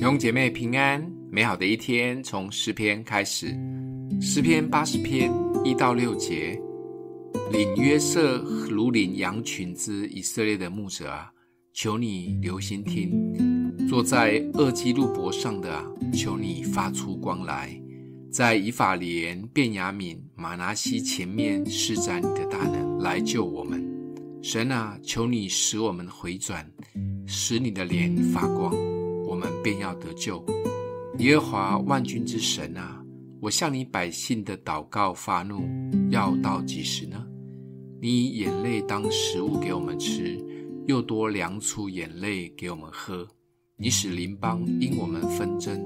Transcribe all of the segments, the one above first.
弟兄姐妹平安，美好的一天从诗篇开始。诗篇八十篇一到六节，领约瑟如领羊群之以色列的牧者啊，求你留心听；坐在二基路伯上的啊，求你发出光来，在以法莲、便雅悯、玛拿西前面施展你的大能，来救我们。神啊，求你使我们回转，使你的脸发光。我们便要得救。耶和华万军之神啊，我向你百姓的祷告发怒，要到几时呢？你以眼泪当食物给我们吃，又多量出眼泪给我们喝。你使邻邦因我们纷争，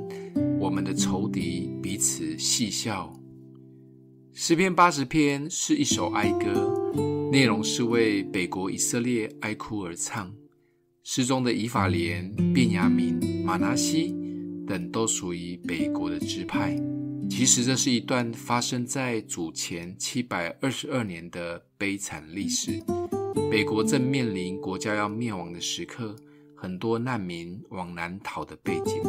我们的仇敌彼此戏笑。诗篇八十篇是一首哀歌，内容是为北国以色列哀哭而唱。诗中的以法莲、便雅悯、玛拿西等都属于北国的支派。其实这是一段发生在主前七百二十二年的悲惨历史。北国正面临国家要灭亡的时刻，很多难民往南逃的背景。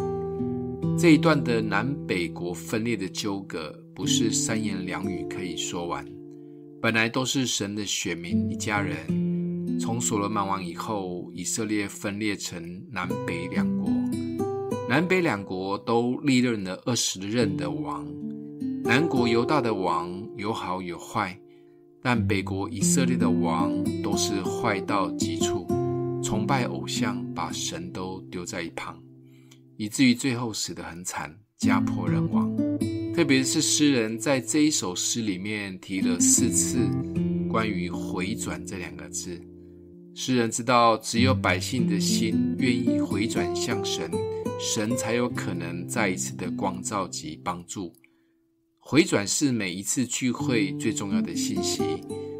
这一段的南北国分裂的纠葛，不是三言两语可以说完。本来都是神的选民一家人。从所罗门王以后，以色列分裂成南北两国。南北两国都历任了二十任的王。南国犹大的王有好有坏，但北国以色列的王都是坏到极处，崇拜偶像，把神都丢在一旁，以至于最后死得很惨，家破人亡。特别是诗人在这一首诗里面提了四次关于“回转”这两个字。诗人知道，只有百姓的心愿意回转向神，神才有可能再一次的光照及帮助。回转是每一次聚会最重要的信息，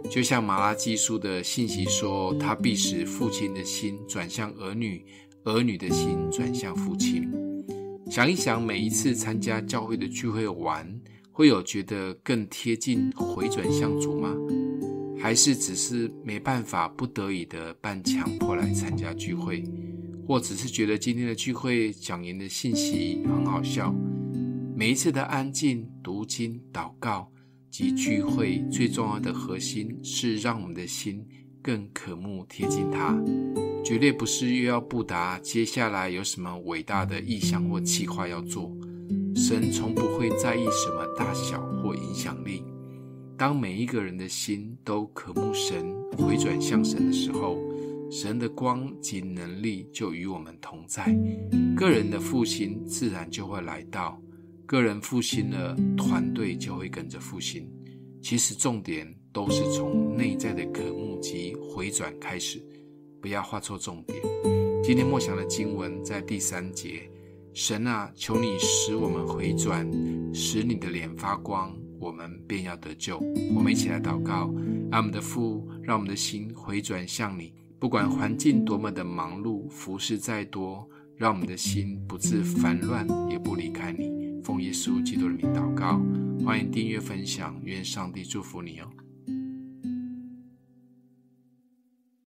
就像马拉基书的信息说，他必使父亲的心转向儿女，儿女的心转向父亲。想一想，每一次参加教会的聚会完，会有觉得更贴近回转向主吗？还是只是没办法，不得已的半强迫来参加聚会，或只是觉得今天的聚会讲员的信息很好笑。每一次的安静、读经、祷告及聚会，最重要的核心是让我们的心更渴慕贴近他，绝对不是又要布达接下来有什么伟大的意向或计划要做。神从不会在意什么大小或影响力。当每一个人的心都渴慕神、回转向神的时候，神的光及能力就与我们同在，个人的复兴自然就会来到。个人复兴了，团队就会跟着复兴。其实重点都是从内在的渴慕及回转开始，不要画错重点。今天默想的经文在第三节：神啊，求你使我们回转，使你的脸发光。我们便要得救。我们一起来祷告，爱我们的父，让我们的心回转向你。不管环境多么的忙碌，服事再多，让我们的心不致烦乱，也不离开你。奉耶稣基督的名祷告，欢迎订阅分享，愿上帝祝福你哦。